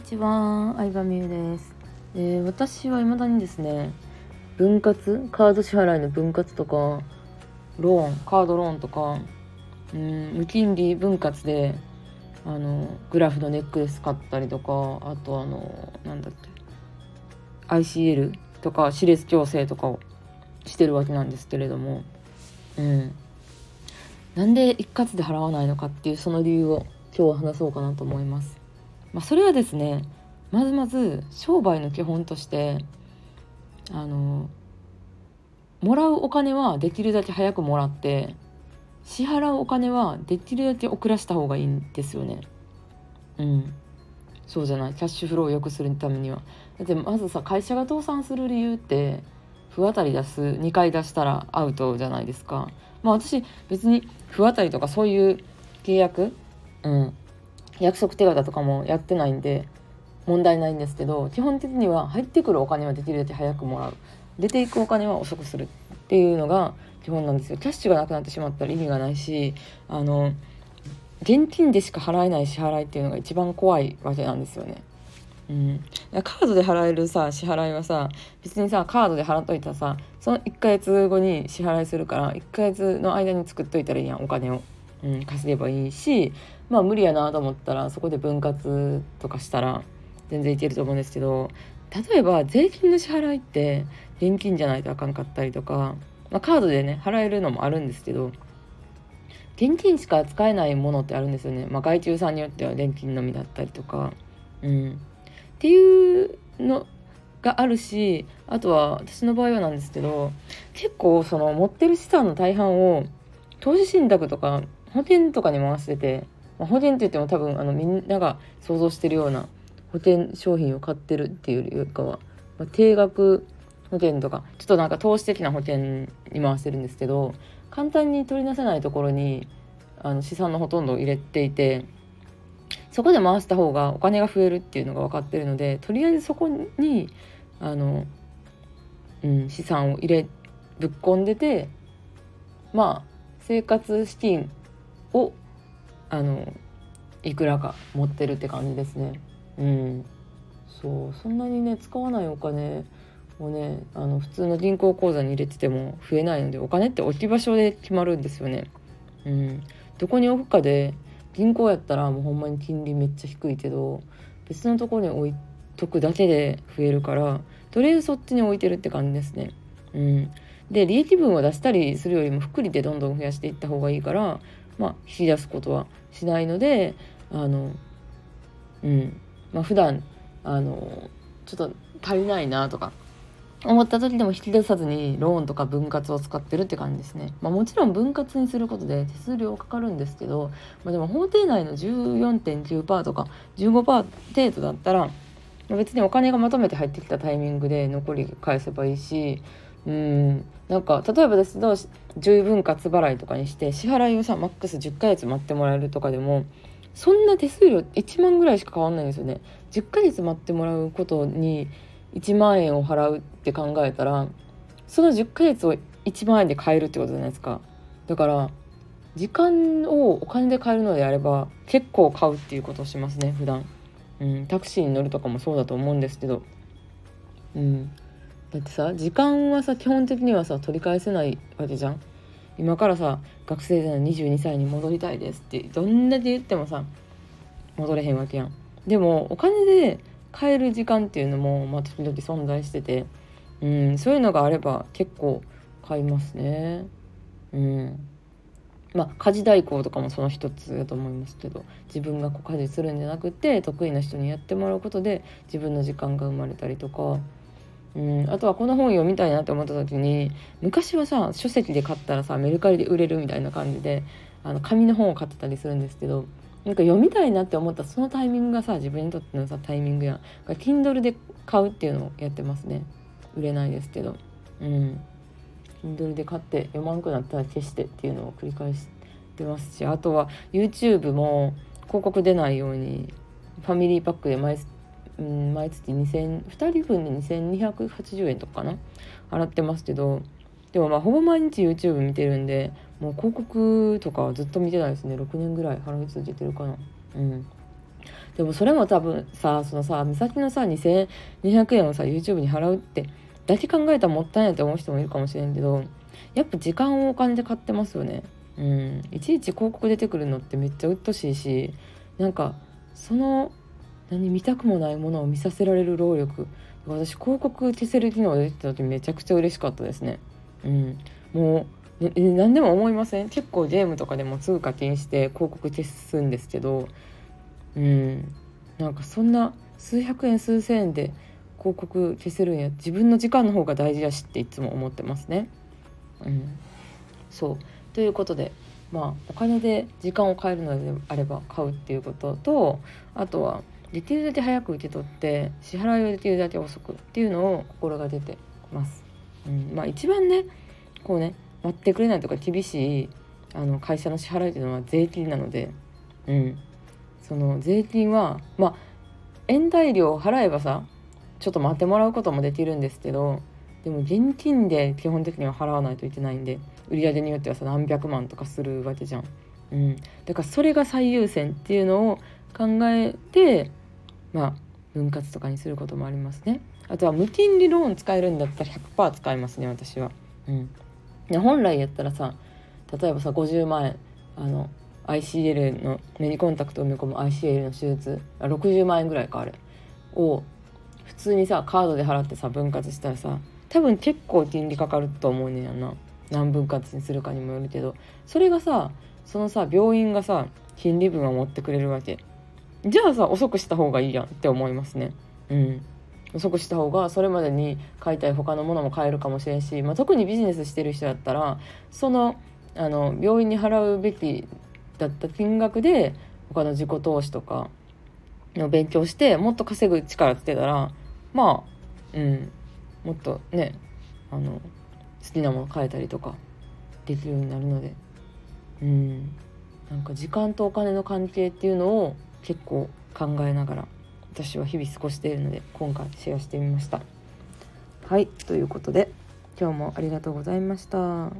にちは、相葉美優です。えー、私は未だにですね、分割、カード支払いの分割とか、ローン、カードローンとか、うん、無金利分割で、あの、グラフのネックレス買ったりとか、あとあの、なんだっけ、ICL とか、歯列矯正とかをしてるわけなんですけれども、うん。なんで一括で払わないのかっていうその理由を今日は話そうかなと思います。まあ、それはですねまずまず商売の基本としてあのもらうお金はできるだけ早くもらって支払うお金はできるだけ遅らした方がいいんですよね。うん。そうじゃないキャッシュフローを良くするためには。だってまずさ会社が倒産する理由って不当たり出す2回出したらアウトじゃないですか。まあ私別に不当たりとかそういう契約、うん、約束手形とかもやってないんで問題ないんですけど基本的には入ってくるお金はできるだけ早くもらう出ていくお金は遅くするっていうのが基本なんですよキャッシュがなくなってしまったら意味がないしあの現金でしか払えない支払いっていうのが一番怖いわけなんですよね。うん、カードで払えるさ支払いはさ別にさカードで払っといたらさその1ヶ月後に支払いするから1ヶ月の間に作っといたらいいやんお金を。うん、稼げばいいしまあ無理やなと思ったらそこで分割とかしたら全然いけると思うんですけど例えば税金の支払いって現金じゃないとあかんかったりとか、まあ、カードでね払えるのもあるんですけど現金しか使えないものってあるんですよね、まあ、外注さんによっては現金のみだったりとか、うん、っていうのがあるしあとは私の場合はなんですけど結構その持ってる資産の大半を投資信託とか保険とかに回してて、まあ、保険って言っても多分あのみんなが想像してるような保険商品を買ってるっていうよりかは、まあ、定額保険とかちょっとなんか投資的な保険に回してるんですけど簡単に取り出せないところにあの資産のほとんどを入れていてそこで回した方がお金が増えるっていうのが分かってるのでとりあえずそこにあの、うん、資産を入れぶっ込んでてまあ生活資金をあのいくらか持ってるって感じですね。うん、そうそんなにね使わないお金をねあの普通の銀行口座に入れてても増えないのでお金って置き場所で決まるんですよね。うん、どこに置くかで銀行やったらもうほんまに金利めっちゃ低いけど別のところに置いとくだけで増えるからとりあえずそっちに置いてるって感じですね。うん、で利益分を出したりするよりも福利でどんどん増やしていった方がいいからまあ、引き出すことはしないのであのうんまあ普段あのちょっと足りないなとか思った時でも引き出さずにローンとか分割を使ってるって感じですね。まあ、もちろん分割にすることで手数料かかるんですけど、まあ、でも法定内の14.9%とか15%程度だったら別にお金がまとめて入ってきたタイミングで残り返せばいいしうん。なんか例えばですけど10分割払いとかにして支払いをさマックス10ヶ月待ってもらえるとかでもそんな手数料1万ぐらいしか変わんないんですよね。10ヶ月待ってもらうことに1万円を払うって考えたらその10ヶ月を1万円で買えるってことじゃないですか。だから時間をお金で買えるのであれば結構買うっていうことをしますね普段。うん。タクシーに乗るとかもそうだと思うんですけど。うん。だってさ時間はさ基本的にはさ取り返せないわけじゃん。今からさ学生時代の22歳に戻りたいですってどんだけ言ってもさ戻れへんわけやん。でもお金で買える時間っていうのもまあ時々存在しててうんそういうのがあれば結構買いますね。うん。まあ家事代行とかもその一つだと思いますけど自分がこう家事するんじゃなくて得意な人にやってもらうことで自分の時間が生まれたりとかうん、あとはこの本読みたいなって思った時に昔はさ書籍で買ったらさメルカリで売れるみたいな感じであの紙の本を買ってたりするんですけどなんか読みたいなって思ったそのタイミングがさ自分にとってのさタイミングや Kindle で買うっていうのをやってますね。売れないですけど。うん。Kindle で買って読まんくなったら消してっていうのを繰り返してますしあとは YouTube も広告出ないようにファミリーパックで毎うん、毎月2000 2人分で2280円とかかな？払ってますけど。でもまあほぼ毎日 YouTube 見てるんでもう広告とかずっと見てないですね。6年ぐらい払い続けてるかな。うん。でもそれも多分さそのさ美咲のさ2200円をさ YouTube に払うってだけ考えたらもったいないって思う人もいるかもしれんけどやっぱ時間をお金で買ってますよね。うん。いちいち広告出てくるのってめっちゃうっとしいしなんかその何見たくもないものを見させられる労力。私広告消せる機能が出てた時めちゃくちゃ嬉しかったですね。うん。もう、ね、何でも思いません？結構ゲームとかでもすぐ課金して広告消すんですけど。うん。なんかそんな数百円数千円で広告消せるんや。自分の時間の方が大事やしっていつも思ってますね。うん、そう。ということでまあお金で時間を変えるのであれば買うっていうこととあとはできるだけ早く受け取って支払いをできるだけ遅くっていうのを心が出てます。うん、まあ一番ねこうね待ってくれないとか厳しいあの会社の支払いというのは税金なので、うん、その税金はまあ延滞料を払えばさちょっと待ってもらうこともできるんですけどでも現金で基本的には払わないといけないんで売り上げによってはさ何百万とかするわけじゃん。うん、だからそれが最優先っていうのを考えてまあ分割とかにすることもありますね。あとは無金利ローン使えるんだったら100%使いますね私は。うん、で本来やったらさ例えばさ50万円あの ICL の目にコンタクトを埋め込む ICL の手術あ60万円ぐらいかあれを普通にさカードで払ってさ分割したらさ多分結構金利かかると思うねんやな。何分割にするかにもよるけど。それがさそのさ病院がさ金利分を持ってくれるわけ。じゃあさ遅くした方がいいやんって思いますね。うん。遅くした方がそれまでに買いたい他のものも買えるかもしれんし、まあ、特にビジネスしてる人だったらそのあの病院に払うべきだった金額で他の自己投資とかの勉強してもっと稼ぐ力つけたらまあうん。もっとねあの好きなもの買えたりとかできるようになるので。うん。なんか時間とお金の関係っていうのを結構考えながら私は日々過ごしているので今回シェアしてみました。はいということで今日もありがとうございました。